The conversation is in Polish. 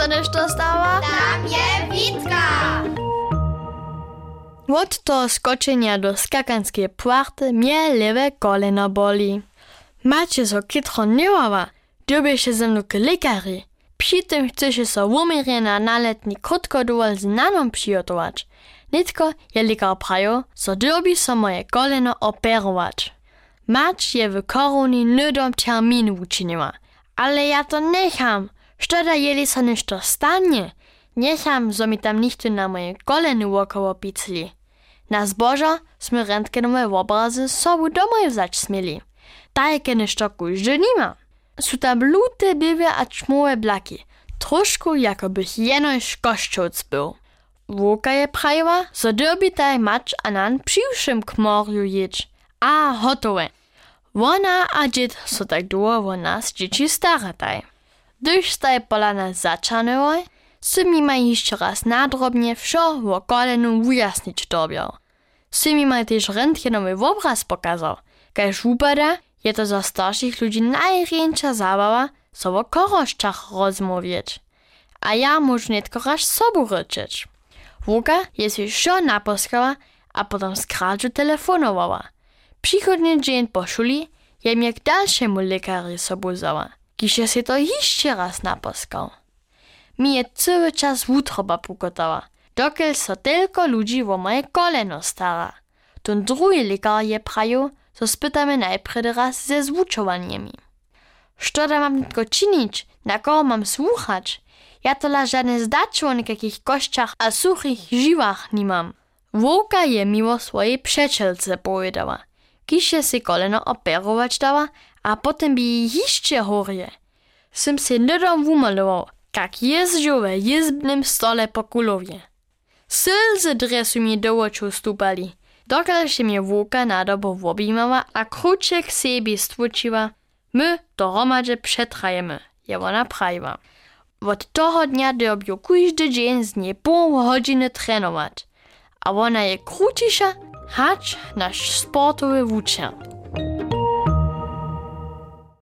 sa nešto stała? Tam je Witka! Od toho skočenia do skakanskej puarty mnie lewe koleno boli. Macie so kitro niewawa, dobieše ze mnou k lekari. Przy tym chcecie so umiernie na naletni krótkodowol z nanom przygotować. Nitko je lekar prajo, so dobi so moje koleno operować. Mać je w koroni nudom termin uczyniła. Ale ja to necham. Szkoda, jeli so nešto stanie. Necham, zo mi tam nichty na moje koleny wokoło picli. Na zboża sme rentgenowe obrazy sobu domoj vzać smieli. Tajke nešto kujże nima. Su tam lute były a čmowe blaki. Troszkę jakobych jenoś koszczoc był. Woka je prajiła, so derby taj mać a nan przyjszym k morju jedź. A hotowe. Wona a dzied so tak długo o nas dzieci starataj. Gdyż staj pola nas zaczanęły, Symi ma jeszcze raz nadrobnie wsio o kolenu wyjasnić dobiał. Symi ma też rentgenowy obraz pokazał. Każ upada, je to za starszych ludzi największa zabawa, so o koroszczach rozmawiać. A ja muszę netko raz sobu ryczyć. Wuka jest wsio naposkała, a potem z kradzzu telefonowała. Przychodny dzień po szuli je mnie k dalszemu lekarzu sobuzała, kiże się to jeszcze raz naposkał. Mi je cały czas wutroba pukotała, dokel so tylko ludzi o moje koleno stara. Ten drugi lekar je praju, so spytamy najpierw raz ze zwuczowaniami. Što da mam tylko czynić, na kogo mam słuchać? Ja tola żadne zdaczy o nikakich kościach a suchych żywach nie mam. Wołka je miło swojej przyjacielce powiedziała, kisze si koleno operować dała, a potem by jeszcze chorie. Sym się nudom wumalował, jak jeździł we jezbnym stole po kulowie. Sylzy dresu mi do oczu stupali, dokąd się mnie wołka na dobo objímała a krucie k sobie stwórczyła. My dohromadźe przetrajemy, je ona prawiła. Od toho dnia dobił każdy dzień z niej pół godziny trenować. A ona je krucisza, hacz nasz sportowy wuczer.